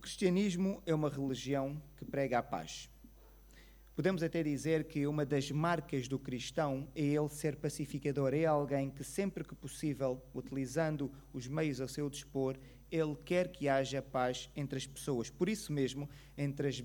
O cristianismo é uma religião que prega a paz. Podemos até dizer que uma das marcas do cristão é ele ser pacificador, é alguém que sempre que possível, utilizando os meios a seu dispor, ele quer que haja paz entre as pessoas. Por isso mesmo, entre as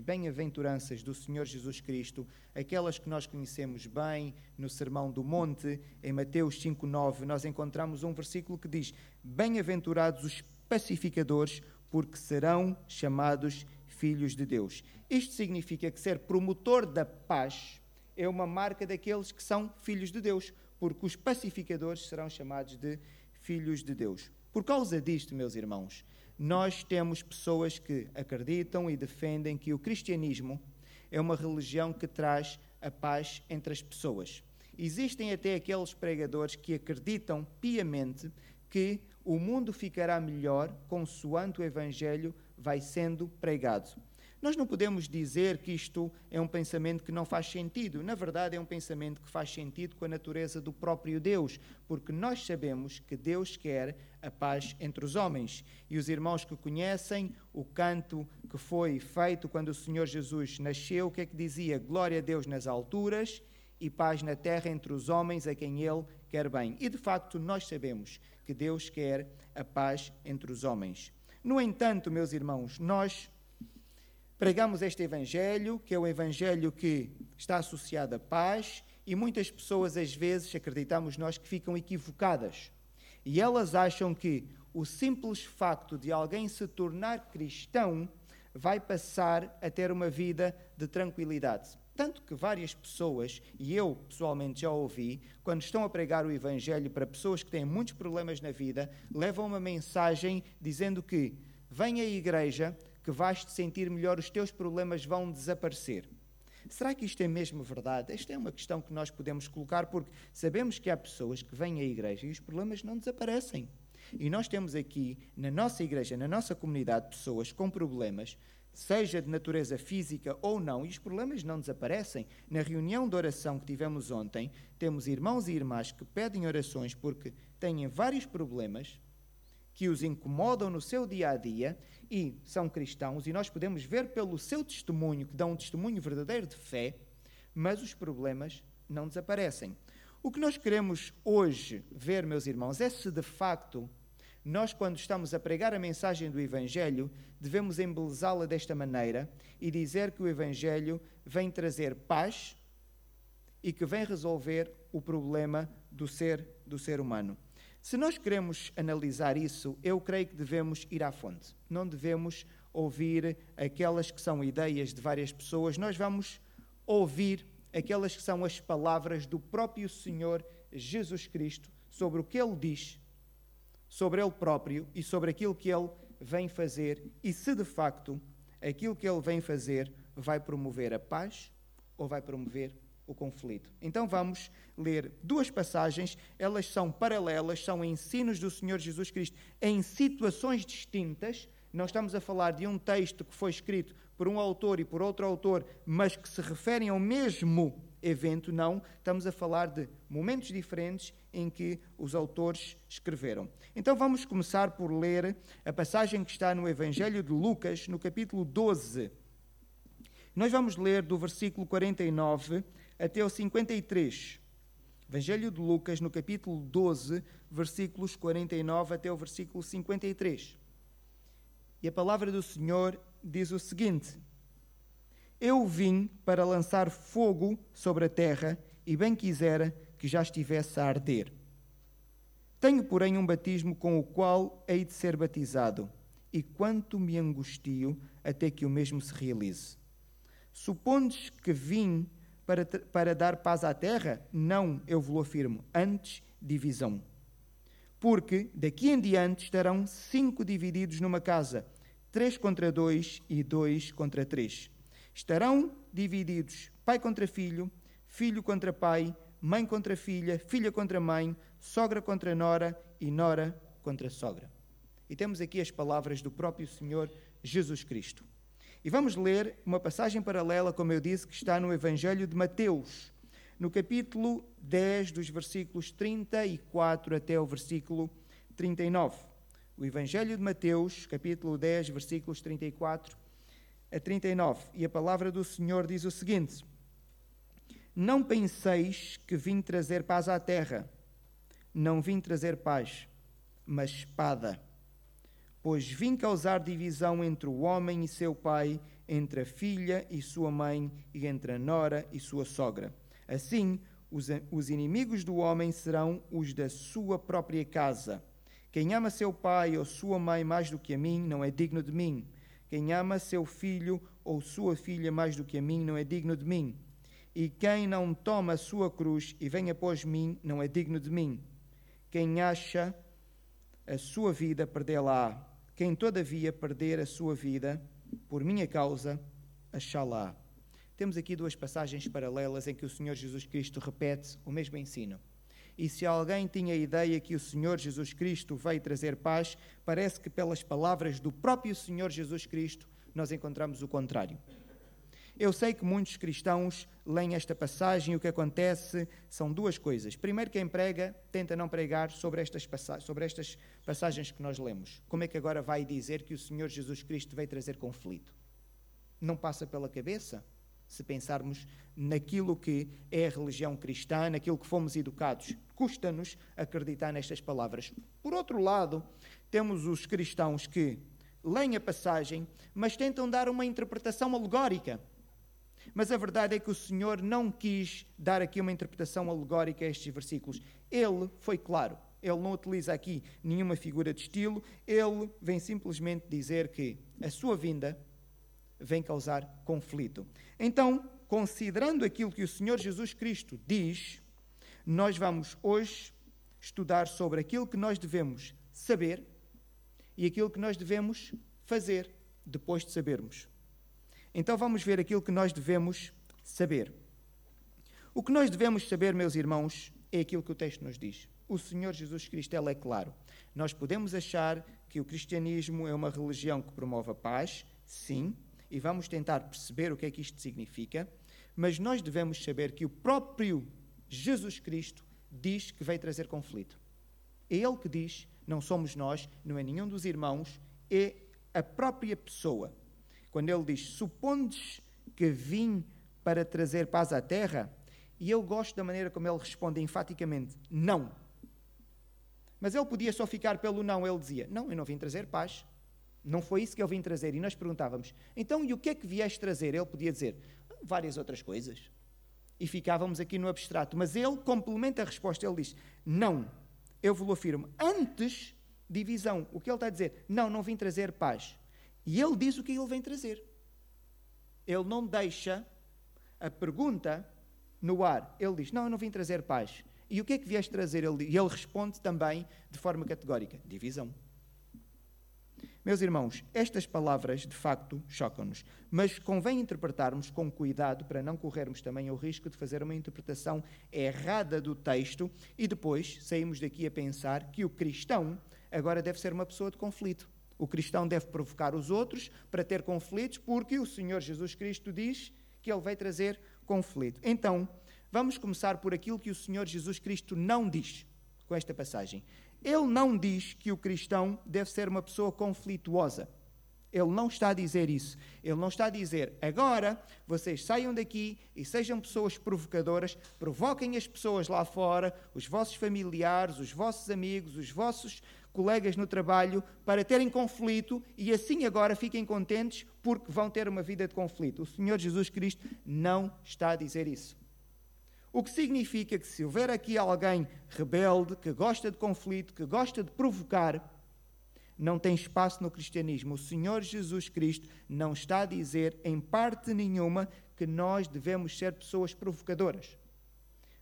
bem-aventuranças do Senhor Jesus Cristo, aquelas que nós conhecemos bem no Sermão do Monte, em Mateus 5:9, nós encontramos um versículo que diz: Bem-aventurados os pacificadores, porque serão chamados filhos de Deus. Isto significa que ser promotor da paz é uma marca daqueles que são filhos de Deus, porque os pacificadores serão chamados de filhos de Deus. Por causa disto, meus irmãos, nós temos pessoas que acreditam e defendem que o cristianismo é uma religião que traz a paz entre as pessoas. Existem até aqueles pregadores que acreditam piamente que o mundo ficará melhor consoante o Evangelho vai sendo pregado. Nós não podemos dizer que isto é um pensamento que não faz sentido. Na verdade, é um pensamento que faz sentido com a natureza do próprio Deus, porque nós sabemos que Deus quer a paz entre os homens. E os irmãos que conhecem o canto que foi feito quando o Senhor Jesus nasceu, o que é que dizia? Glória a Deus nas alturas e paz na terra entre os homens a quem Ele quer bem. E de facto, nós sabemos que Deus quer a paz entre os homens. No entanto, meus irmãos, nós pregamos este Evangelho, que é o Evangelho que está associado à paz, e muitas pessoas, às vezes, acreditamos nós, que ficam equivocadas. E elas acham que o simples facto de alguém se tornar cristão vai passar a ter uma vida de tranquilidade. Tanto que várias pessoas, e eu pessoalmente já ouvi, quando estão a pregar o Evangelho para pessoas que têm muitos problemas na vida, levam uma mensagem dizendo que vem à igreja, que vais te sentir melhor, os teus problemas vão desaparecer. Será que isto é mesmo verdade? Esta é uma questão que nós podemos colocar porque sabemos que há pessoas que vêm à igreja e os problemas não desaparecem. E nós temos aqui, na nossa igreja, na nossa comunidade, pessoas com problemas seja de natureza física ou não, e os problemas não desaparecem. Na reunião de oração que tivemos ontem, temos irmãos e irmãs que pedem orações porque têm vários problemas que os incomodam no seu dia a dia e são cristãos, e nós podemos ver pelo seu testemunho, que dão um testemunho verdadeiro de fé, mas os problemas não desaparecem. O que nós queremos hoje ver, meus irmãos, é se de facto nós, quando estamos a pregar a mensagem do Evangelho, devemos embelezá-la desta maneira e dizer que o Evangelho vem trazer paz e que vem resolver o problema do ser, do ser humano. Se nós queremos analisar isso, eu creio que devemos ir à fonte. Não devemos ouvir aquelas que são ideias de várias pessoas, nós vamos ouvir aquelas que são as palavras do próprio Senhor Jesus Cristo sobre o que ele diz sobre ele próprio e sobre aquilo que ele vem fazer e se de facto aquilo que ele vem fazer vai promover a paz ou vai promover o conflito. Então vamos ler duas passagens, elas são paralelas, são ensinos do Senhor Jesus Cristo em situações distintas. Não estamos a falar de um texto que foi escrito por um autor e por outro autor, mas que se referem ao mesmo evento, não. Estamos a falar de momentos diferentes em que os autores escreveram. Então vamos começar por ler a passagem que está no Evangelho de Lucas, no capítulo 12. Nós vamos ler do versículo 49 até o 53. Evangelho de Lucas, no capítulo 12, versículos 49 até o versículo 53. E a palavra do Senhor diz o seguinte: Eu vim para lançar fogo sobre a terra, e bem quisera que já estivesse a arder. Tenho, porém, um batismo com o qual hei de ser batizado, e quanto me angustio até que o mesmo se realize. Supondes que vim para, para dar paz à terra? Não, eu vos afirmo, antes divisão. Porque daqui em diante estarão cinco divididos numa casa três contra dois e dois contra três. Estarão divididos pai contra filho, filho contra pai, mãe contra filha, filha contra mãe, sogra contra nora e nora contra sogra. E temos aqui as palavras do próprio Senhor Jesus Cristo. E vamos ler uma passagem paralela, como eu disse, que está no Evangelho de Mateus, no capítulo 10, dos versículos 34 até o versículo 39. o Evangelho de Mateus, capítulo 10, versículos 34 a 39. E a palavra do Senhor diz o seguinte: Não penseis que vim trazer paz à terra. Não vim trazer paz, mas espada. Pois vim causar divisão entre o homem e seu pai, entre a filha e sua mãe, e entre a nora e sua sogra. Assim, os, os inimigos do homem serão os da sua própria casa. Quem ama seu pai ou sua mãe mais do que a mim não é digno de mim. Quem ama seu filho ou sua filha mais do que a mim não é digno de mim. E quem não toma a sua cruz e vem após mim não é digno de mim. Quem acha a sua vida, perdê-la. Quem, todavia, perder a sua vida, por minha causa, achá-la. Temos aqui duas passagens paralelas em que o Senhor Jesus Cristo repete o mesmo ensino. E se alguém tinha a ideia que o Senhor Jesus Cristo veio trazer paz, parece que pelas palavras do próprio Senhor Jesus Cristo nós encontramos o contrário. Eu sei que muitos cristãos leem esta passagem e o que acontece são duas coisas. Primeiro, quem prega tenta não pregar sobre estas, sobre estas passagens que nós lemos. Como é que agora vai dizer que o Senhor Jesus Cristo veio trazer conflito? Não passa pela cabeça? Se pensarmos naquilo que é a religião cristã, naquilo que fomos educados. Custa-nos acreditar nestas palavras. Por outro lado, temos os cristãos que leem a passagem, mas tentam dar uma interpretação alegórica. Mas a verdade é que o Senhor não quis dar aqui uma interpretação alegórica a estes versículos. Ele foi claro. Ele não utiliza aqui nenhuma figura de estilo. Ele vem simplesmente dizer que a sua vinda vem causar conflito. Então, considerando aquilo que o Senhor Jesus Cristo diz, nós vamos hoje estudar sobre aquilo que nós devemos saber e aquilo que nós devemos fazer depois de sabermos. Então vamos ver aquilo que nós devemos saber. O que nós devemos saber, meus irmãos, é aquilo que o texto nos diz. O Senhor Jesus Cristo, é claro. Nós podemos achar que o cristianismo é uma religião que promove a paz, sim, e vamos tentar perceber o que é que isto significa, mas nós devemos saber que o próprio Jesus Cristo diz que veio trazer conflito. É Ele que diz, não somos nós, não é nenhum dos irmãos, é a própria pessoa. Quando ele diz: Supondes que vim para trazer paz à terra? E eu gosto da maneira como ele responde enfaticamente: Não. Mas ele podia só ficar pelo não, ele dizia: Não, eu não vim trazer paz. Não foi isso que eu vim trazer. E nós perguntávamos: então, e o que é que vieste trazer? Ele podia dizer: várias outras coisas. E ficávamos aqui no abstrato. Mas ele complementa a resposta. Ele diz: não, eu vos afirmo. Antes, divisão. O que ele está a dizer? Não, não vim trazer paz. E ele diz o que ele vem trazer. Ele não deixa a pergunta no ar. Ele diz: Não, eu não vim trazer paz. E o que é que vieste trazer? Ele, e ele responde também de forma categórica: divisão. Meus irmãos, estas palavras de facto chocam-nos, mas convém interpretarmos com cuidado para não corrermos também o risco de fazer uma interpretação errada do texto e depois saímos daqui a pensar que o cristão agora deve ser uma pessoa de conflito. O cristão deve provocar os outros para ter conflitos, porque o Senhor Jesus Cristo diz que ele vai trazer conflito. Então, vamos começar por aquilo que o Senhor Jesus Cristo não diz com esta passagem. Ele não diz que o cristão deve ser uma pessoa conflituosa. Ele não está a dizer isso. Ele não está a dizer, agora vocês saiam daqui e sejam pessoas provocadoras, provoquem as pessoas lá fora, os vossos familiares, os vossos amigos, os vossos colegas no trabalho, para terem conflito e assim agora fiquem contentes porque vão ter uma vida de conflito. O Senhor Jesus Cristo não está a dizer isso. O que significa que se houver aqui alguém rebelde, que gosta de conflito, que gosta de provocar, não tem espaço no cristianismo. O Senhor Jesus Cristo não está a dizer, em parte nenhuma, que nós devemos ser pessoas provocadoras.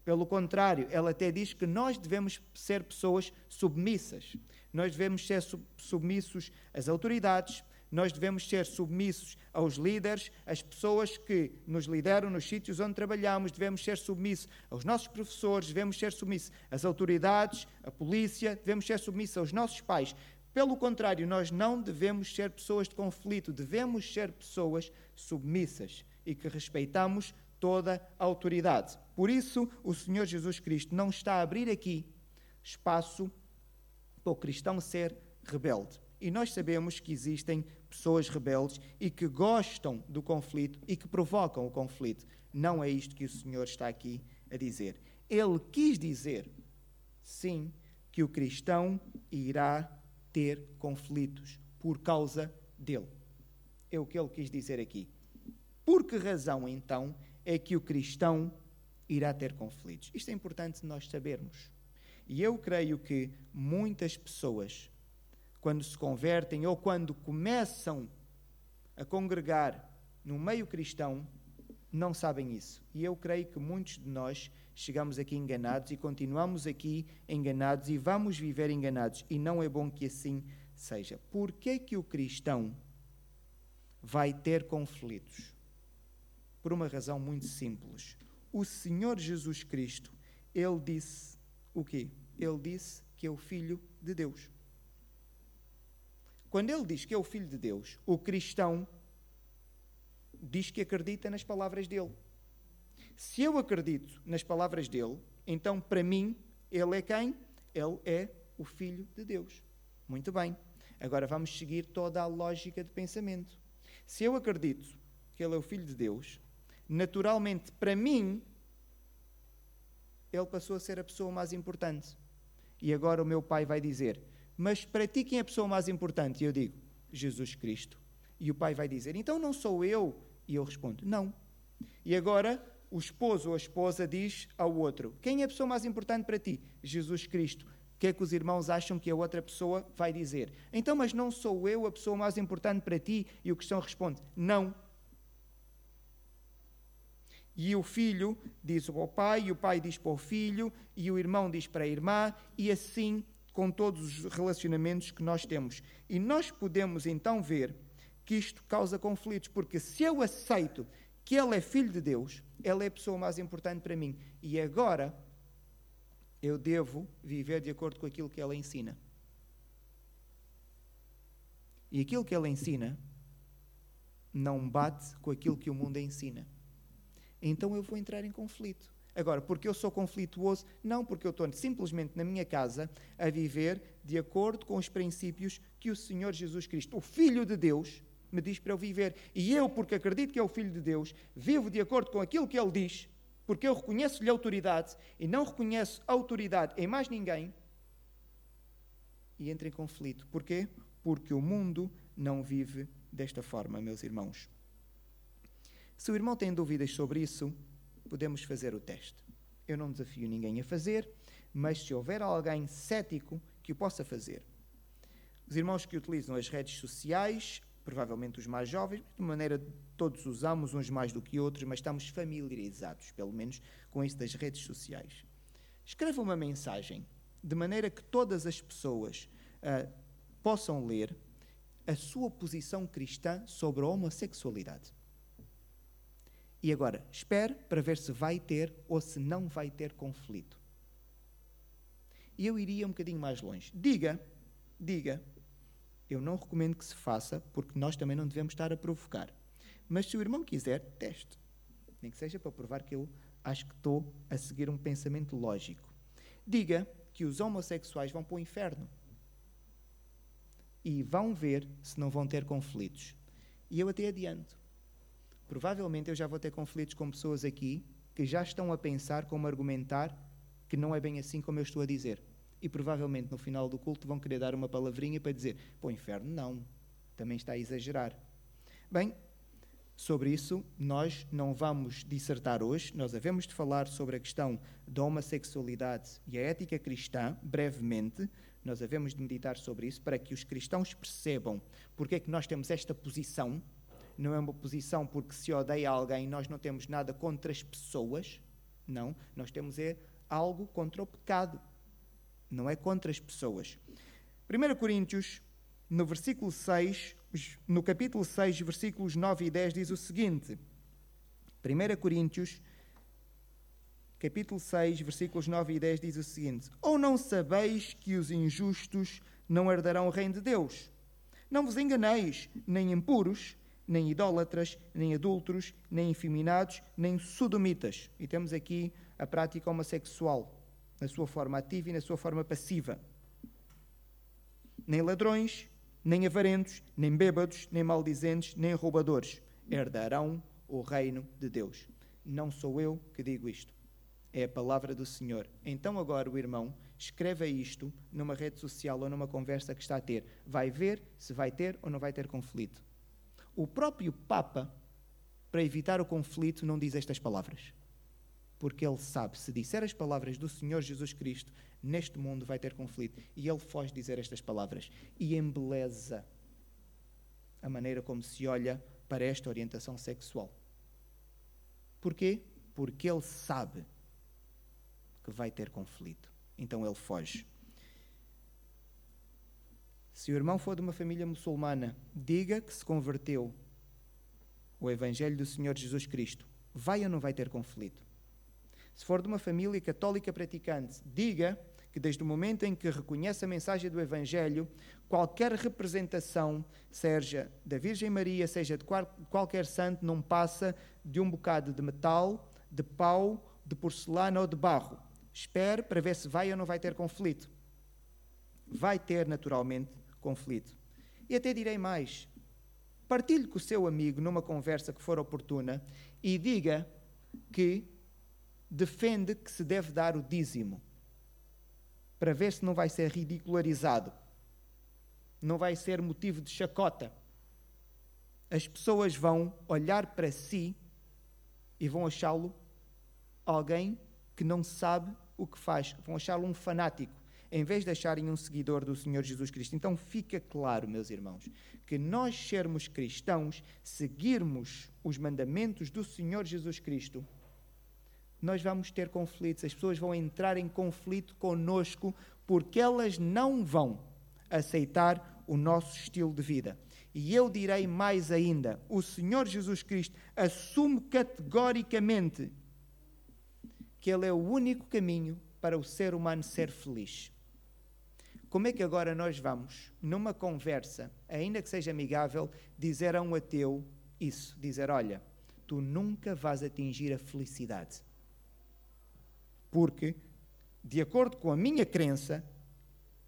Pelo contrário, ela até diz que nós devemos ser pessoas submissas. Nós devemos ser submissos às autoridades, nós devemos ser submissos aos líderes, às pessoas que nos lideram nos sítios onde trabalhamos, devemos ser submissos aos nossos professores, devemos ser submissos às autoridades, à polícia, devemos ser submissos aos nossos pais. Pelo contrário, nós não devemos ser pessoas de conflito, devemos ser pessoas submissas e que respeitamos toda a autoridade. Por isso, o Senhor Jesus Cristo não está a abrir aqui espaço para o cristão ser rebelde. E nós sabemos que existem pessoas rebeldes e que gostam do conflito e que provocam o conflito. Não é isto que o Senhor está aqui a dizer. Ele quis dizer, sim, que o cristão irá ter conflitos por causa dele. É o que ele quis dizer aqui. Por que razão, então, é que o cristão irá ter conflitos? Isto é importante nós sabermos. E eu creio que muitas pessoas, quando se convertem ou quando começam a congregar no meio cristão, não sabem isso. E eu creio que muitos de nós chegamos aqui enganados e continuamos aqui enganados e vamos viver enganados. E não é bom que assim seja. Por que que o cristão vai ter conflitos? Por uma razão muito simples. O Senhor Jesus Cristo, ele disse o quê? Ele disse que é o filho de Deus. Quando ele diz que é o filho de Deus, o cristão diz que acredita nas palavras dele. Se eu acredito nas palavras dele, então para mim, ele é quem? Ele é o Filho de Deus. Muito bem. Agora vamos seguir toda a lógica de pensamento. Se eu acredito que ele é o Filho de Deus, naturalmente para mim, ele passou a ser a pessoa mais importante. E agora o meu pai vai dizer: Mas para ti quem é a pessoa mais importante? E eu digo: Jesus Cristo. E o pai vai dizer: Então não sou eu? E eu respondo: Não. E agora o esposo ou a esposa diz ao outro: Quem é a pessoa mais importante para ti? Jesus Cristo. O que é que os irmãos acham que a outra pessoa vai dizer? Então, mas não sou eu a pessoa mais importante para ti? E o cristão responde: Não. E o filho diz ao pai, e o pai diz para o filho, e o irmão diz para a irmã, e assim com todos os relacionamentos que nós temos. E nós podemos então ver que isto causa conflitos, porque se eu aceito que ele é filho de Deus, ele é a pessoa mais importante para mim. E agora eu devo viver de acordo com aquilo que ela ensina. E aquilo que ela ensina não bate com aquilo que o mundo ensina. Então eu vou entrar em conflito. Agora, porque eu sou conflituoso? Não, porque eu estou simplesmente na minha casa a viver de acordo com os princípios que o Senhor Jesus Cristo, o Filho de Deus, me diz para eu viver. E eu, porque acredito que é o Filho de Deus, vivo de acordo com aquilo que Ele diz, porque eu reconheço-lhe autoridade e não reconheço autoridade em mais ninguém, e entro em conflito. Porquê? Porque o mundo não vive desta forma, meus irmãos. Se o irmão tem dúvidas sobre isso, podemos fazer o teste. Eu não desafio ninguém a fazer, mas se houver alguém cético que o possa fazer. Os irmãos que utilizam as redes sociais provavelmente os mais jovens, de maneira todos usamos uns mais do que outros, mas estamos familiarizados, pelo menos, com isso das redes sociais. Escreva uma mensagem de maneira que todas as pessoas uh, possam ler a sua posição cristã sobre a homossexualidade. E agora, espere para ver se vai ter ou se não vai ter conflito. E eu iria um bocadinho mais longe. Diga, diga, eu não recomendo que se faça, porque nós também não devemos estar a provocar. Mas se o irmão quiser, teste. Nem que seja para provar que eu acho que estou a seguir um pensamento lógico. Diga que os homossexuais vão para o inferno. E vão ver se não vão ter conflitos. E eu até adianto. Provavelmente eu já vou ter conflitos com pessoas aqui que já estão a pensar como argumentar que não é bem assim como eu estou a dizer e provavelmente no final do culto vão querer dar uma palavrinha para dizer: o inferno, não, também está a exagerar. Bem, sobre isso nós não vamos dissertar hoje, nós havemos de falar sobre a questão da homossexualidade e a ética cristã, brevemente. Nós havemos de meditar sobre isso para que os cristãos percebam porque é que nós temos esta posição. Não é uma posição porque se odeia alguém, nós não temos nada contra as pessoas. Não, nós temos é algo contra o pecado não é contra as pessoas. 1 Coríntios, no versículo 6, no capítulo 6, versículos 9 e 10, diz o seguinte: 1 Coríntios, capítulo 6, versículos 9 e 10, diz o seguinte: Ou não sabeis que os injustos não herdarão o reino de Deus? Não vos enganeis, nem impuros, nem idólatras, nem adúlteros, nem infeminados, nem sodomitas. E temos aqui a prática homossexual na sua forma ativa e na sua forma passiva. nem ladrões, nem avarentos, nem bêbados, nem maldizentes, nem roubadores herdarão o reino de Deus. Não sou eu que digo isto, é a palavra do Senhor. Então agora o irmão escreva isto numa rede social ou numa conversa que está a ter. Vai ver se vai ter ou não vai ter conflito. O próprio Papa, para evitar o conflito, não diz estas palavras. Porque ele sabe, se disser as palavras do Senhor Jesus Cristo, neste mundo vai ter conflito. E ele foge dizer estas palavras. E embeleza a maneira como se olha para esta orientação sexual. Porquê? Porque ele sabe que vai ter conflito. Então ele foge. Se o irmão for de uma família muçulmana, diga que se converteu o Evangelho do Senhor Jesus Cristo. Vai ou não vai ter conflito? Se for de uma família católica praticante, diga que desde o momento em que reconhece a mensagem do Evangelho, qualquer representação, seja da Virgem Maria, seja de qualquer santo, não passa de um bocado de metal, de pau, de porcelana ou de barro. Espere para ver se vai ou não vai ter conflito. Vai ter, naturalmente, conflito. E até direi mais: partilhe com o seu amigo numa conversa que for oportuna e diga que defende que se deve dar o dízimo, para ver se não vai ser ridicularizado, não vai ser motivo de chacota. As pessoas vão olhar para si e vão achá-lo alguém que não sabe o que faz, vão achá-lo um fanático, em vez de acharem um seguidor do Senhor Jesus Cristo. Então fica claro, meus irmãos, que nós sermos cristãos, seguirmos os mandamentos do Senhor Jesus Cristo, nós vamos ter conflitos, as pessoas vão entrar em conflito conosco porque elas não vão aceitar o nosso estilo de vida. E eu direi mais ainda: o Senhor Jesus Cristo assume categoricamente que Ele é o único caminho para o ser humano ser feliz. Como é que agora nós vamos, numa conversa, ainda que seja amigável, dizer a um ateu isso? Dizer: olha, tu nunca vais atingir a felicidade. Porque, de acordo com a minha crença,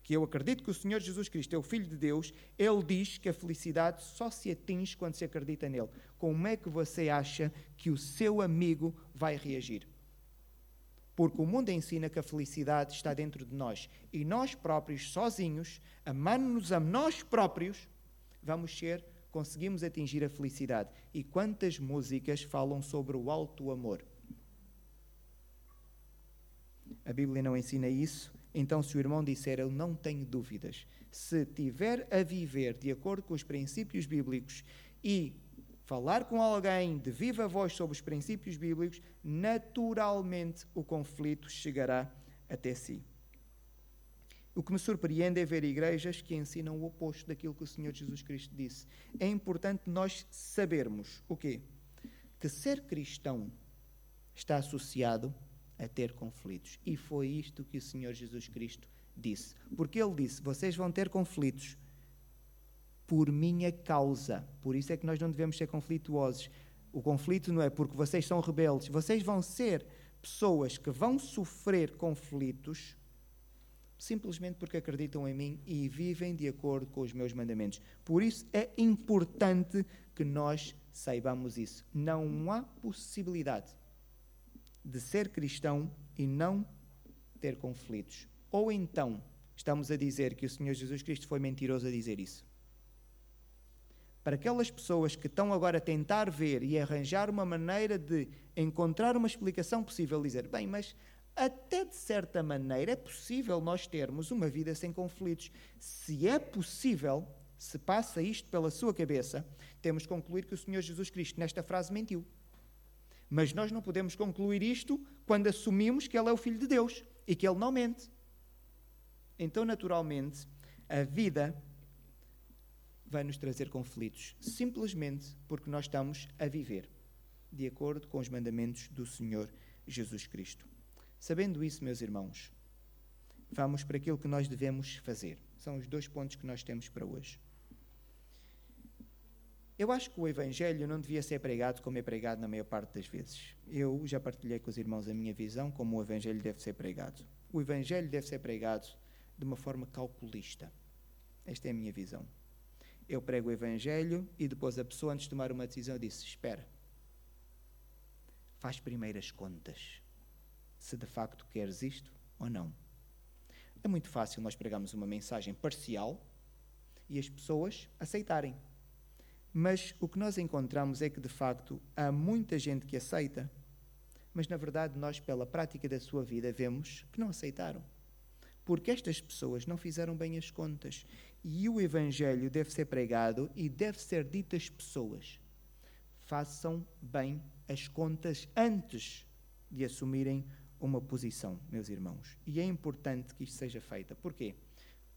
que eu acredito que o Senhor Jesus Cristo é o Filho de Deus, ele diz que a felicidade só se atinge quando se acredita nele. Como é que você acha que o seu amigo vai reagir? Porque o mundo ensina que a felicidade está dentro de nós. E nós próprios, sozinhos, amando-nos a nós próprios, vamos ser, conseguimos atingir a felicidade. E quantas músicas falam sobre o alto amor? A Bíblia não ensina isso. Então, se o irmão disser, eu não tenho dúvidas, se tiver a viver de acordo com os princípios bíblicos e falar com alguém de viva voz sobre os princípios bíblicos, naturalmente o conflito chegará até si. O que me surpreende é ver igrejas que ensinam o oposto daquilo que o Senhor Jesus Cristo disse. É importante nós sabermos o quê? Que ser cristão está associado a ter conflitos. E foi isto que o Senhor Jesus Cristo disse. Porque ele disse: vocês vão ter conflitos por minha causa. Por isso é que nós não devemos ser conflituosos. O conflito não é porque vocês são rebeldes, vocês vão ser pessoas que vão sofrer conflitos simplesmente porque acreditam em mim e vivem de acordo com os meus mandamentos. Por isso é importante que nós saibamos isso. Não há possibilidade de ser cristão e não ter conflitos. Ou então estamos a dizer que o Senhor Jesus Cristo foi mentiroso a dizer isso para aquelas pessoas que estão agora a tentar ver e arranjar uma maneira de encontrar uma explicação possível, dizer, bem, mas até de certa maneira é possível nós termos uma vida sem conflitos. Se é possível, se passa isto pela sua cabeça, temos que concluir que o Senhor Jesus Cristo, nesta frase, mentiu. Mas nós não podemos concluir isto quando assumimos que Ele é o Filho de Deus e que Ele não mente. Então, naturalmente, a vida vai nos trazer conflitos, simplesmente porque nós estamos a viver de acordo com os mandamentos do Senhor Jesus Cristo. Sabendo isso, meus irmãos, vamos para aquilo que nós devemos fazer. São os dois pontos que nós temos para hoje. Eu acho que o Evangelho não devia ser pregado como é pregado na maior parte das vezes. Eu já partilhei com os irmãos a minha visão como o Evangelho deve ser pregado. O Evangelho deve ser pregado de uma forma calculista Esta é a minha visão. Eu prego o Evangelho e depois a pessoa, antes de tomar uma decisão, disse: Espera, faz primeiro as contas, se de facto queres isto ou não. É muito fácil nós pregarmos uma mensagem parcial e as pessoas aceitarem. Mas o que nós encontramos é que, de facto, há muita gente que aceita, mas na verdade nós, pela prática da sua vida, vemos que não aceitaram. Porque estas pessoas não fizeram bem as contas. E o Evangelho deve ser pregado e deve ser dito às pessoas: façam bem as contas antes de assumirem uma posição, meus irmãos. E é importante que isto seja feito. Porquê?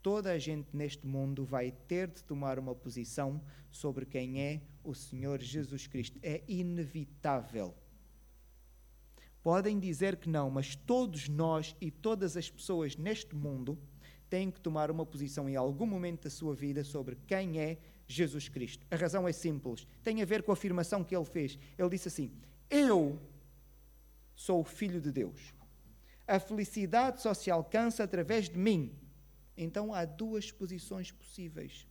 Toda a gente neste mundo vai ter de tomar uma posição sobre quem é o Senhor Jesus Cristo. É inevitável. Podem dizer que não, mas todos nós e todas as pessoas neste mundo têm que tomar uma posição em algum momento da sua vida sobre quem é Jesus Cristo. A razão é simples. Tem a ver com a afirmação que ele fez. Ele disse assim: Eu sou o Filho de Deus. A felicidade só se alcança através de mim. Então há duas posições possíveis.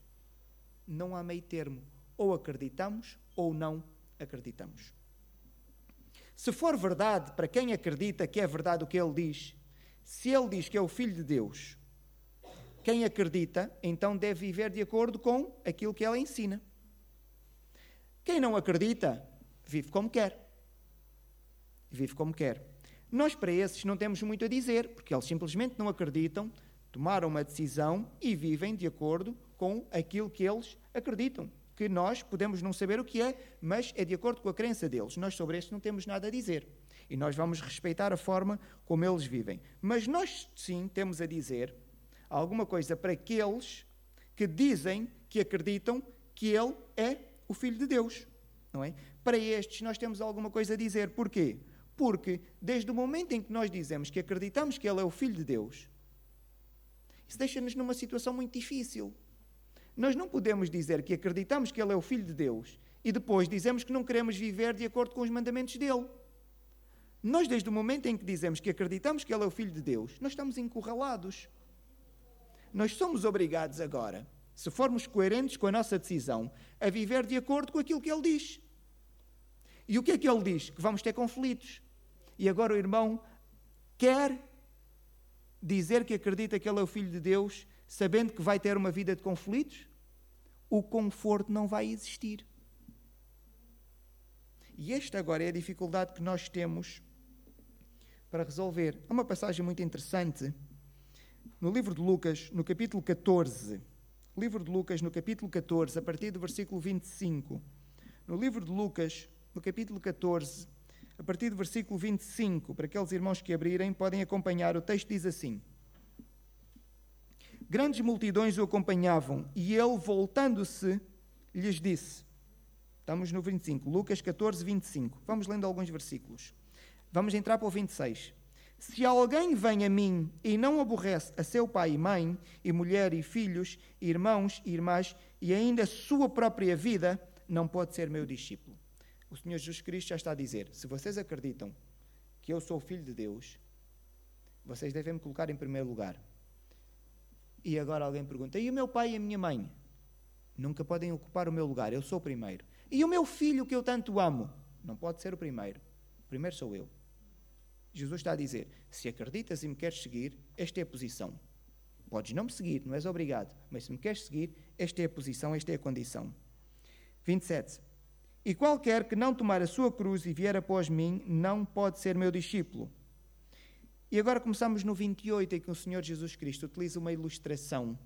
Não há meio termo. Ou acreditamos ou não acreditamos. Se for verdade para quem acredita que é verdade o que ele diz, se ele diz que é o Filho de Deus, quem acredita então deve viver de acordo com aquilo que ele ensina. Quem não acredita, vive como quer. Vive como quer. Nós, para esses, não temos muito a dizer, porque eles simplesmente não acreditam, tomaram uma decisão e vivem de acordo com aquilo que eles acreditam. Que nós podemos não saber o que é, mas é de acordo com a crença deles. Nós sobre isso não temos nada a dizer. E nós vamos respeitar a forma como eles vivem. Mas nós, sim, temos a dizer alguma coisa para aqueles que dizem que acreditam que Ele é o Filho de Deus. Não é? Para estes, nós temos alguma coisa a dizer. Porquê? Porque desde o momento em que nós dizemos que acreditamos que Ele é o Filho de Deus, isso deixa-nos numa situação muito difícil. Nós não podemos dizer que acreditamos que Ele é o Filho de Deus e depois dizemos que não queremos viver de acordo com os mandamentos dele. Nós, desde o momento em que dizemos que acreditamos que Ele é o Filho de Deus, nós estamos encurralados. Nós somos obrigados agora, se formos coerentes com a nossa decisão, a viver de acordo com aquilo que Ele diz. E o que é que Ele diz? Que vamos ter conflitos. E agora o irmão quer dizer que acredita que ele é o filho de Deus, sabendo que vai ter uma vida de conflitos, o conforto não vai existir. E esta agora é a dificuldade que nós temos para resolver. Há uma passagem muito interessante no livro de Lucas, no capítulo 14. Livro de Lucas, no capítulo 14, a partir do versículo 25. No livro de Lucas, no capítulo 14, a partir do versículo 25, para aqueles irmãos que abrirem, podem acompanhar. O texto diz assim: Grandes multidões o acompanhavam e ele, voltando-se, lhes disse: Estamos no 25, Lucas 14, 25. Vamos lendo alguns versículos. Vamos entrar para o 26. Se alguém vem a mim e não aborrece a seu pai e mãe, e mulher e filhos, irmãos e irmãs, e ainda a sua própria vida, não pode ser meu discípulo o Senhor Jesus Cristo já está a dizer: se vocês acreditam que eu sou Filho de Deus, vocês devem me colocar em primeiro lugar. E agora alguém pergunta: e o meu pai e a minha mãe? Nunca podem ocupar o meu lugar, eu sou o primeiro. E o meu filho que eu tanto amo? Não pode ser o primeiro. O primeiro sou eu. Jesus está a dizer: se acreditas e me queres seguir, esta é a posição. Podes não me seguir, não és obrigado, mas se me queres seguir, esta é a posição, esta é a condição. 27. E qualquer que não tomar a sua cruz e vier após mim, não pode ser meu discípulo. E agora começamos no 28, em que o Senhor Jesus Cristo utiliza uma ilustração,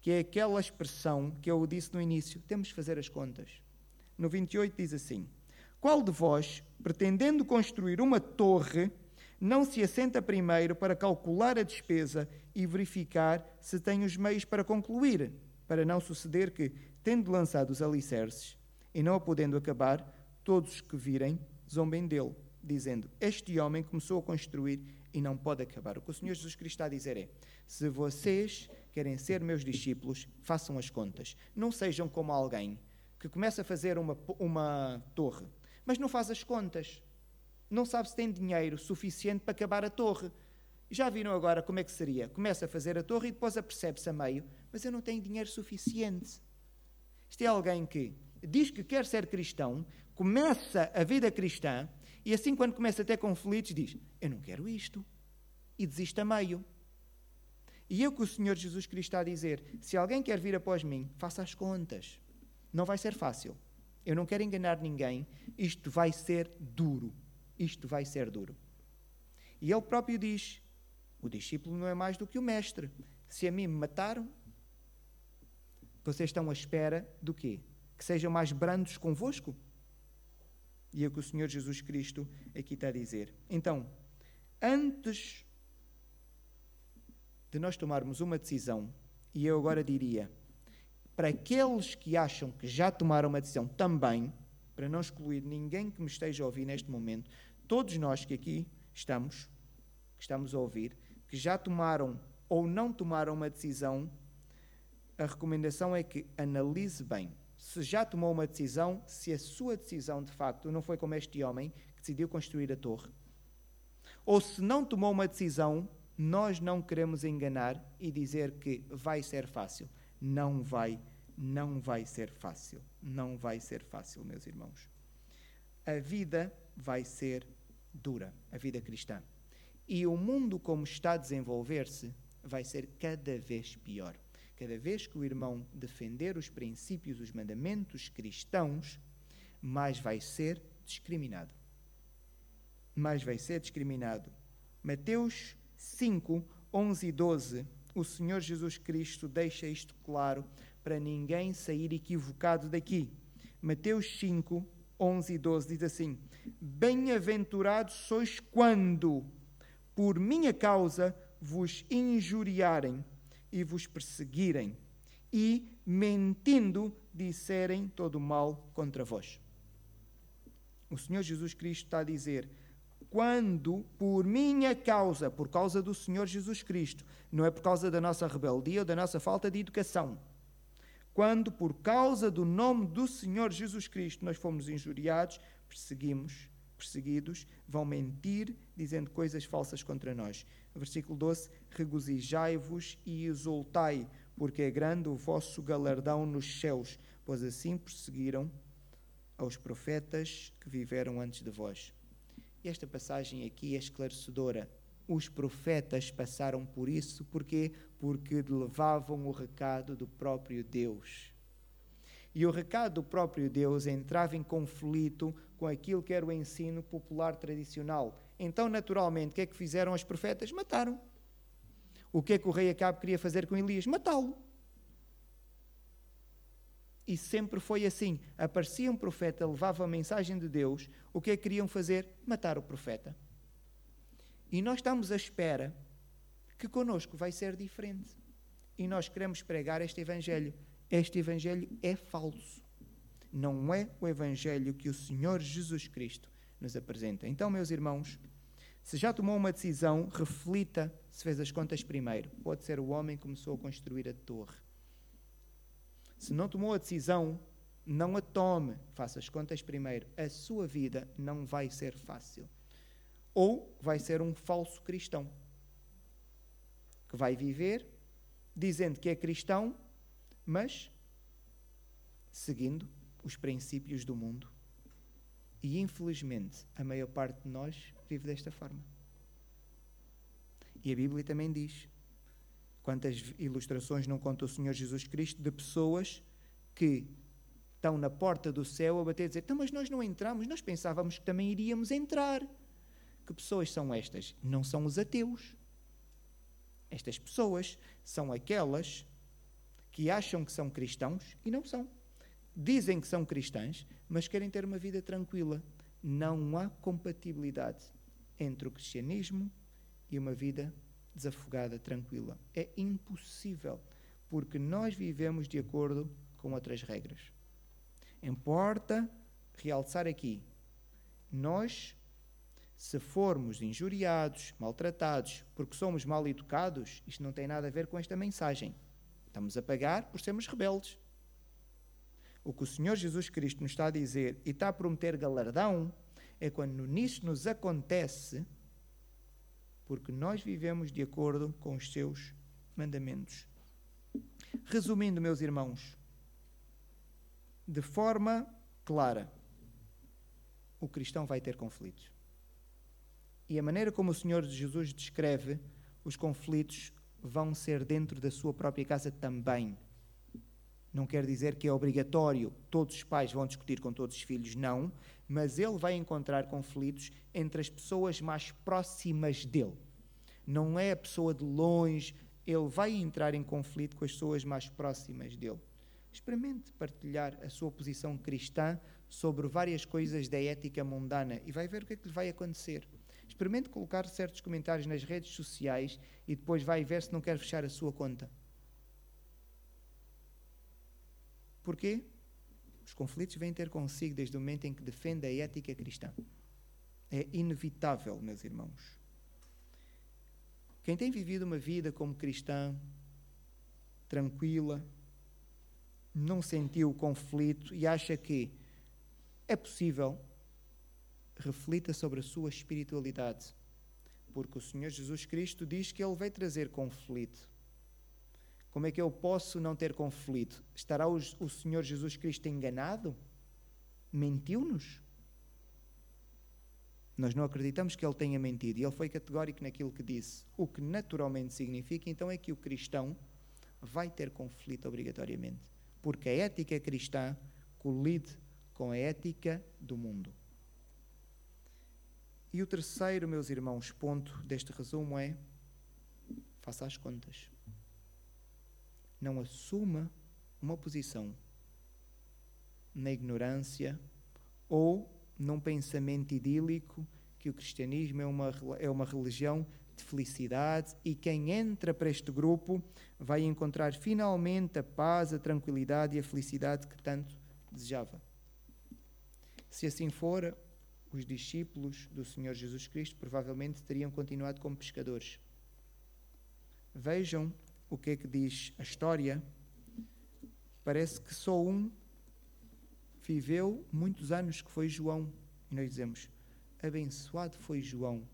que é aquela expressão que eu disse no início: temos de fazer as contas. No 28 diz assim: Qual de vós, pretendendo construir uma torre, não se assenta primeiro para calcular a despesa e verificar se tem os meios para concluir, para não suceder que, tendo lançado os alicerces, e não a podendo acabar, todos os que virem zombem dele, dizendo: Este homem começou a construir e não pode acabar. O que o Senhor Jesus Cristo está a dizer é: se vocês querem ser meus discípulos, façam as contas. Não sejam como alguém que começa a fazer uma, uma torre, mas não faz as contas. Não sabe se tem dinheiro suficiente para acabar a torre. Já viram agora como é que seria? Começa a fazer a torre e depois apercebe-se a meio, mas eu não tenho dinheiro suficiente. Isto é alguém que diz que quer ser cristão, começa a vida cristã e assim, quando começa a ter conflitos, diz: Eu não quero isto. E desiste a meio. E eu que o Senhor Jesus Cristo está a dizer: se alguém quer vir após mim, faça as contas. Não vai ser fácil. Eu não quero enganar ninguém. Isto vai ser duro. Isto vai ser duro. E ele próprio diz: o discípulo não é mais do que o mestre. Se a mim me mataram, vocês estão à espera do quê? Que sejam mais brandos convosco? E é o que o Senhor Jesus Cristo aqui está a dizer. Então, antes de nós tomarmos uma decisão, e eu agora diria, para aqueles que acham que já tomaram uma decisão também, para não excluir ninguém que me esteja a ouvir neste momento, todos nós que aqui estamos, que estamos a ouvir, que já tomaram ou não tomaram uma decisão, a recomendação é que analise bem se já tomou uma decisão, se a sua decisão de facto não foi como este homem que decidiu construir a torre. Ou se não tomou uma decisão, nós não queremos enganar e dizer que vai ser fácil. Não vai, não vai ser fácil. Não vai ser fácil, meus irmãos. A vida vai ser dura, a vida cristã. E o mundo como está a desenvolver-se vai ser cada vez pior. Cada vez que o irmão defender os princípios, os mandamentos cristãos, mais vai ser discriminado. Mais vai ser discriminado. Mateus 5, 11 e 12, o Senhor Jesus Cristo deixa isto claro para ninguém sair equivocado daqui. Mateus 5, 11 e 12 diz assim: Bem-aventurados sois quando, por minha causa, vos injuriarem e vos perseguirem, e, mentindo, disserem todo mal contra vós. O Senhor Jesus Cristo está a dizer: quando, por minha causa, por causa do Senhor Jesus Cristo, não é por causa da nossa rebeldia ou da nossa falta de educação, quando, por causa do nome do Senhor Jesus Cristo, nós fomos injuriados, perseguimos, perseguidos, vão mentir, dizendo coisas falsas contra nós. Versículo 12: Regozijai-vos e exultai, porque é grande o vosso galardão nos céus, pois assim perseguiram aos profetas que viveram antes de vós. Esta passagem aqui é esclarecedora. Os profetas passaram por isso, porquê? Porque levavam o recado do próprio Deus. E o recado do próprio Deus entrava em conflito com aquilo que era o ensino popular tradicional. Então, naturalmente, o que é que fizeram os profetas? Mataram. O que é que o rei Acabe queria fazer com Elias? Matá-lo. E sempre foi assim. Aparecia um profeta, levava a mensagem de Deus. O que é que queriam fazer? Matar o profeta. E nós estamos à espera que conosco vai ser diferente. E nós queremos pregar este Evangelho. Este Evangelho é falso. Não é o Evangelho que o Senhor Jesus Cristo nos apresenta. Então, meus irmãos, se já tomou uma decisão, reflita se fez as contas primeiro. Pode ser o homem que começou a construir a torre. Se não tomou a decisão, não a tome. Faça as contas primeiro. A sua vida não vai ser fácil. Ou vai ser um falso cristão que vai viver dizendo que é cristão, mas seguindo os princípios do mundo e infelizmente a maior parte de nós vive desta forma. E a Bíblia também diz: quantas ilustrações não conta o Senhor Jesus Cristo de pessoas que estão na porta do céu a bater e dizer: então, mas nós não entramos, nós pensávamos que também iríamos entrar. Que pessoas são estas? Não são os ateus. Estas pessoas são aquelas que acham que são cristãos e não são dizem que são cristãs, mas querem ter uma vida tranquila. Não há compatibilidade entre o cristianismo e uma vida desafogada, tranquila. É impossível, porque nós vivemos de acordo com outras regras. Importa realçar aqui: nós, se formos injuriados, maltratados, porque somos mal educados, isto não tem nada a ver com esta mensagem. Estamos a pagar por sermos rebeldes. O que o Senhor Jesus Cristo nos está a dizer e está a prometer galardão é quando nisso nos acontece, porque nós vivemos de acordo com os seus mandamentos. Resumindo, meus irmãos, de forma clara, o cristão vai ter conflitos. E a maneira como o Senhor Jesus descreve os conflitos vão ser dentro da sua própria casa também. Não quer dizer que é obrigatório, todos os pais vão discutir com todos os filhos, não, mas ele vai encontrar conflitos entre as pessoas mais próximas dele. Não é a pessoa de longe, ele vai entrar em conflito com as pessoas mais próximas dele. Experimente partilhar a sua posição cristã sobre várias coisas da ética mundana e vai ver o que é que lhe vai acontecer. Experimente colocar certos comentários nas redes sociais e depois vai ver se não quer fechar a sua conta. Porquê? Os conflitos vêm ter consigo desde o momento em que defende a ética cristã. É inevitável, meus irmãos. Quem tem vivido uma vida como cristã, tranquila, não sentiu o conflito e acha que é possível, reflita sobre a sua espiritualidade. Porque o Senhor Jesus Cristo diz que Ele vai trazer conflito. Como é que eu posso não ter conflito? Estará o, o Senhor Jesus Cristo enganado? Mentiu-nos? Nós não acreditamos que ele tenha mentido. E ele foi categórico naquilo que disse. O que naturalmente significa, então, é que o cristão vai ter conflito obrigatoriamente. Porque a ética cristã colide com a ética do mundo. E o terceiro, meus irmãos, ponto deste resumo é: faça as contas. Não assuma uma posição na ignorância ou num pensamento idílico que o cristianismo é uma, é uma religião de felicidade e quem entra para este grupo vai encontrar finalmente a paz, a tranquilidade e a felicidade que tanto desejava. Se assim for, os discípulos do Senhor Jesus Cristo provavelmente teriam continuado como pescadores. Vejam o que é que diz a história. Parece que só um viveu muitos anos, que foi João. E nós dizemos: abençoado foi João.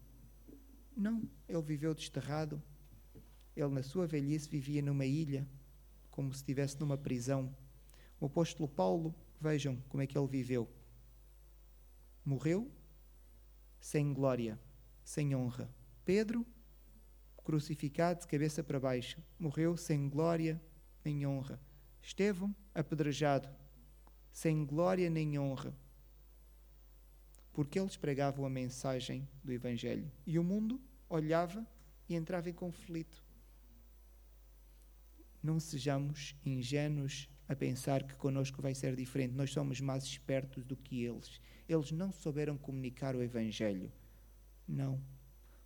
Não, ele viveu desterrado. Ele, na sua velhice, vivia numa ilha, como se estivesse numa prisão. O apóstolo Paulo, vejam como é que ele viveu. Morreu sem glória, sem honra. Pedro, crucificado de cabeça para baixo, morreu sem glória nem honra. Estevão, apedrejado, sem glória nem honra, porque eles pregavam a mensagem do Evangelho e o mundo olhava e entrava em conflito. Não sejamos ingênuos a pensar que conosco vai ser diferente. Nós somos mais espertos do que eles. Eles não souberam comunicar o Evangelho. Não.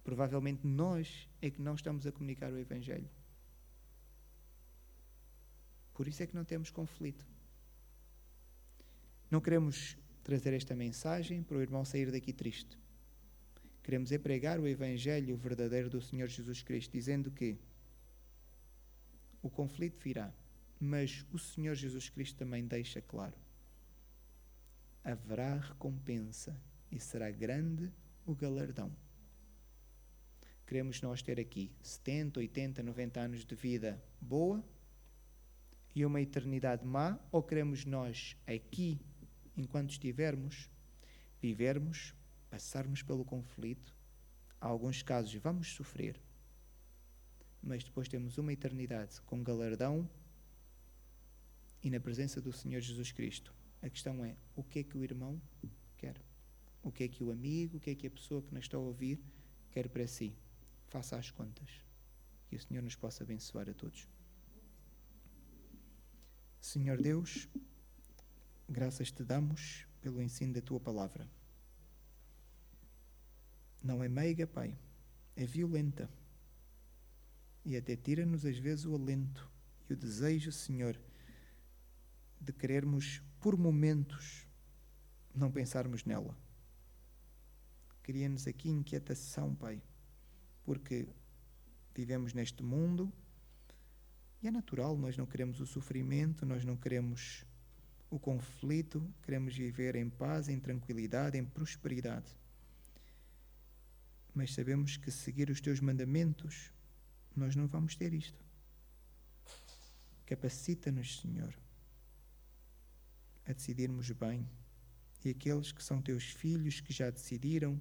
Provavelmente nós é que não estamos a comunicar o Evangelho. Por isso é que não temos conflito. Não queremos trazer esta mensagem para o irmão sair daqui triste. Queremos é pregar o Evangelho verdadeiro do Senhor Jesus Cristo, dizendo que o conflito virá, mas o Senhor Jesus Cristo também deixa claro: haverá recompensa e será grande o galardão. Queremos nós ter aqui 70, 80, 90 anos de vida boa e uma eternidade má, ou queremos nós aqui enquanto estivermos, vivermos, passarmos pelo conflito. Há alguns casos vamos sofrer, mas depois temos uma eternidade com galardão e na presença do Senhor Jesus Cristo. A questão é: o que é que o irmão quer? O que é que o amigo, o que é que a pessoa que nos está a ouvir quer para si? Faça as contas. Que o Senhor nos possa abençoar a todos. Senhor Deus, Graças te damos pelo ensino da tua palavra. Não é meiga, Pai, é violenta. E até tira-nos às vezes o alento e o desejo, Senhor, de querermos, por momentos, não pensarmos nela. Cria-nos aqui inquietação, Pai, porque vivemos neste mundo e é natural, nós não queremos o sofrimento, nós não queremos o conflito, queremos viver em paz, em tranquilidade, em prosperidade. Mas sabemos que seguir os teus mandamentos, nós não vamos ter isto. Capacita-nos, Senhor, decidirmos bem. E aqueles que são teus filhos, que já decidiram,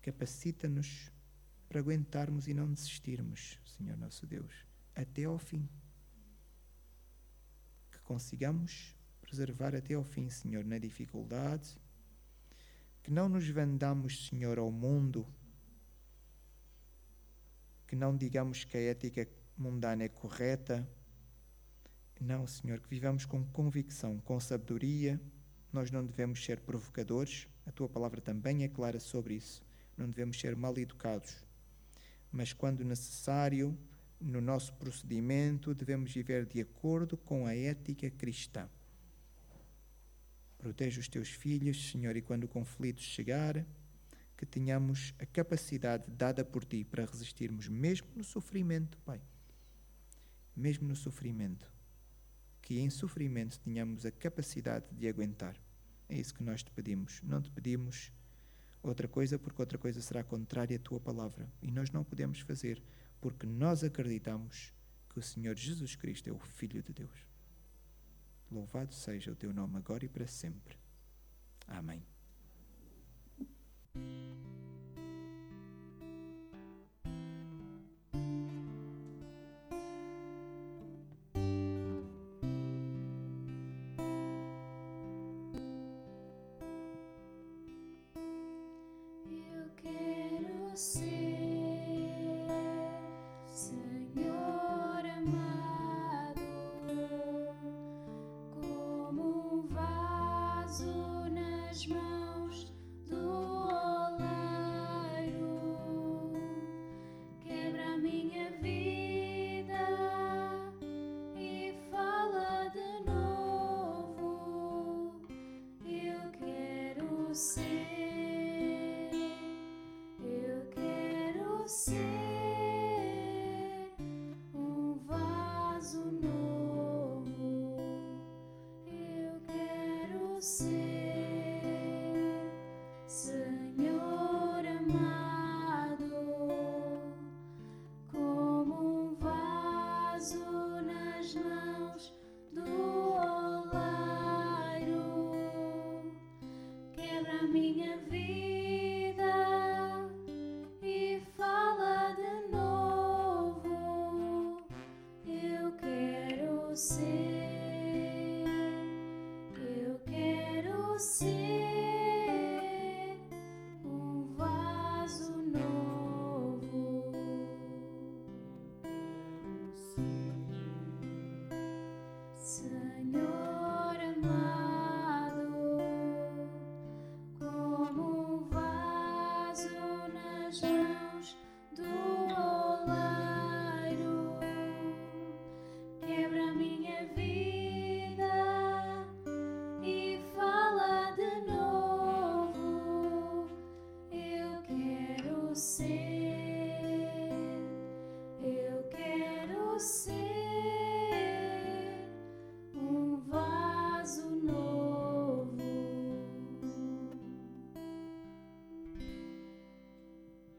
capacita-nos para aguentarmos e não desistirmos, Senhor nosso Deus, até ao fim. Que consigamos preservar até ao fim, Senhor, na dificuldade, que não nos vendamos, Senhor, ao mundo, que não digamos que a ética mundana é correta. Não, Senhor, que vivamos com convicção, com sabedoria. Nós não devemos ser provocadores, a tua palavra também é clara sobre isso. Não devemos ser mal educados mas quando necessário, no nosso procedimento, devemos viver de acordo com a ética cristã. Protege os teus filhos, Senhor, e quando o conflito chegar, que tenhamos a capacidade dada por ti para resistirmos, mesmo no sofrimento, Pai. Mesmo no sofrimento. Que em sofrimento tenhamos a capacidade de aguentar. É isso que nós te pedimos. Não te pedimos outra coisa, porque outra coisa será contrária à tua palavra. E nós não podemos fazer, porque nós acreditamos que o Senhor Jesus Cristo é o Filho de Deus. Louvado seja o teu nome agora e para sempre. Amém.